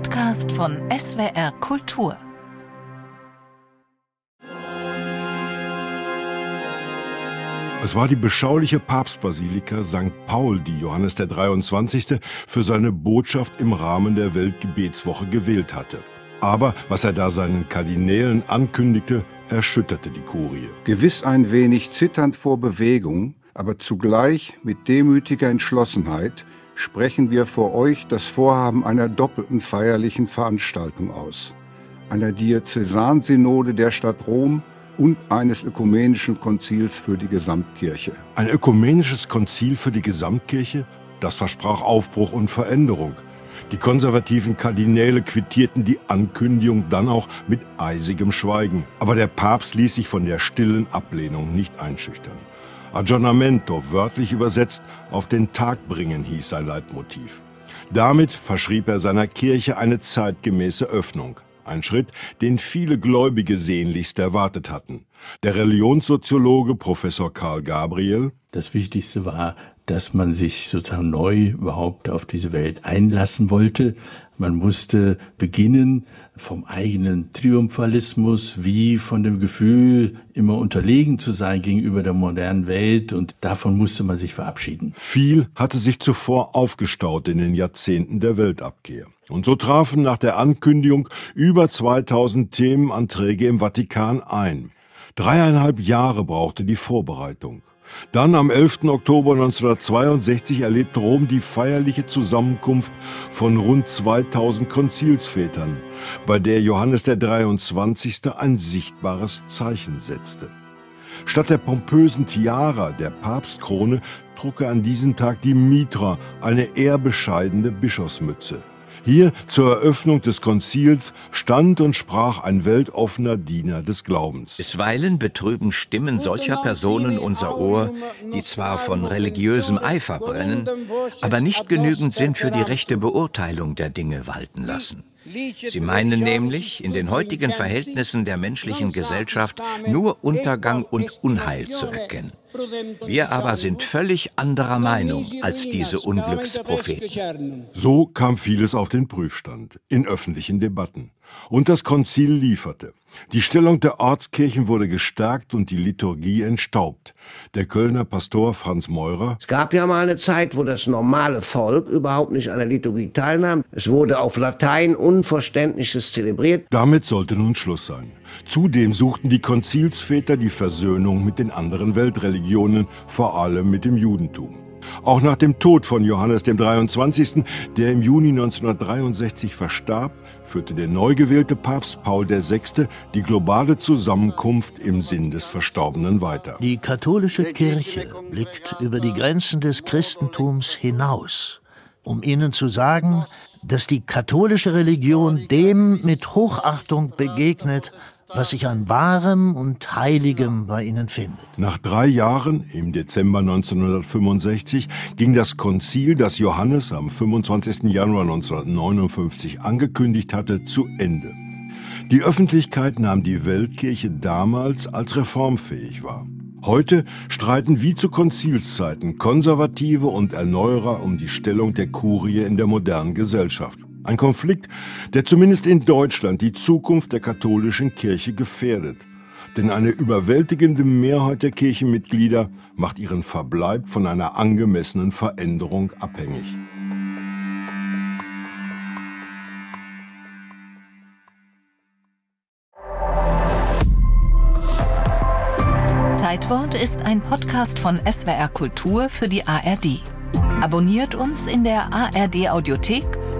Podcast von SWR Kultur. Es war die beschauliche Papstbasilika St. Paul, die Johannes der 23. für seine Botschaft im Rahmen der Weltgebetswoche gewählt hatte. Aber was er da seinen Kardinälen ankündigte, erschütterte die Kurie. Gewiss ein wenig zitternd vor Bewegung, aber zugleich mit demütiger Entschlossenheit sprechen wir vor euch das Vorhaben einer doppelten feierlichen Veranstaltung aus. Einer Diözesansynode der Stadt Rom und eines ökumenischen Konzils für die Gesamtkirche. Ein ökumenisches Konzil für die Gesamtkirche? Das versprach Aufbruch und Veränderung. Die konservativen Kardinäle quittierten die Ankündigung dann auch mit eisigem Schweigen. Aber der Papst ließ sich von der stillen Ablehnung nicht einschüchtern. Aggiornamento, wörtlich übersetzt, auf den Tag bringen, hieß sein Leitmotiv. Damit verschrieb er seiner Kirche eine zeitgemäße Öffnung. Ein Schritt, den viele Gläubige sehnlichst erwartet hatten. Der Religionssoziologe Professor Karl Gabriel. Das Wichtigste war, dass man sich sozusagen neu überhaupt auf diese Welt einlassen wollte. Man musste beginnen vom eigenen Triumphalismus, wie von dem Gefühl, immer unterlegen zu sein gegenüber der modernen Welt und davon musste man sich verabschieden. Viel hatte sich zuvor aufgestaut in den Jahrzehnten der Weltabkehr. Und so trafen nach der Ankündigung über 2000 Themenanträge im Vatikan ein. Dreieinhalb Jahre brauchte die Vorbereitung. Dann am 11. Oktober 1962 erlebte Rom die feierliche Zusammenkunft von rund 2000 Konzilsvätern, bei der Johannes der 23. ein sichtbares Zeichen setzte. Statt der pompösen Tiara der Papstkrone trug er an diesem Tag die Mitra, eine eher bescheidene Bischofsmütze. Hier zur Eröffnung des Konzils stand und sprach ein weltoffener Diener des Glaubens. Bisweilen betrüben Stimmen solcher Personen unser Ohr, die zwar von religiösem Eifer brennen, aber nicht genügend sind für die rechte Beurteilung der Dinge walten lassen. Sie meinen nämlich, in den heutigen Verhältnissen der menschlichen Gesellschaft nur Untergang und Unheil zu erkennen. Wir aber sind völlig anderer Meinung als diese Unglückspropheten. So kam vieles auf den Prüfstand, in öffentlichen Debatten. Und das Konzil lieferte. Die Stellung der Ortskirchen wurde gestärkt und die Liturgie entstaubt. Der Kölner Pastor Franz Meurer. Es gab ja mal eine Zeit, wo das normale Volk überhaupt nicht an der Liturgie teilnahm. Es wurde auf Latein Unverständliches zelebriert. Damit sollte nun Schluss sein. Zudem suchten die Konzilsväter die Versöhnung mit den anderen Weltreligionen, vor allem mit dem Judentum. Auch nach dem Tod von Johannes dem 23., der im Juni 1963 verstarb, führte der neu gewählte Papst Paul VI. die globale Zusammenkunft im Sinn des Verstorbenen weiter. Die katholische Kirche blickt über die Grenzen des Christentums hinaus, um ihnen zu sagen, dass die katholische Religion dem mit Hochachtung begegnet, was sich an Wahrem und Heiligem bei ihnen findet. Nach drei Jahren, im Dezember 1965, ging das Konzil, das Johannes am 25. Januar 1959 angekündigt hatte, zu Ende. Die Öffentlichkeit nahm die Weltkirche damals als reformfähig wahr. Heute streiten wie zu Konzilszeiten Konservative und Erneuerer um die Stellung der Kurie in der modernen Gesellschaft. Ein Konflikt, der zumindest in Deutschland die Zukunft der katholischen Kirche gefährdet. Denn eine überwältigende Mehrheit der Kirchenmitglieder macht ihren Verbleib von einer angemessenen Veränderung abhängig. Zeitwort ist ein Podcast von SWR Kultur für die ARD. Abonniert uns in der ARD Audiothek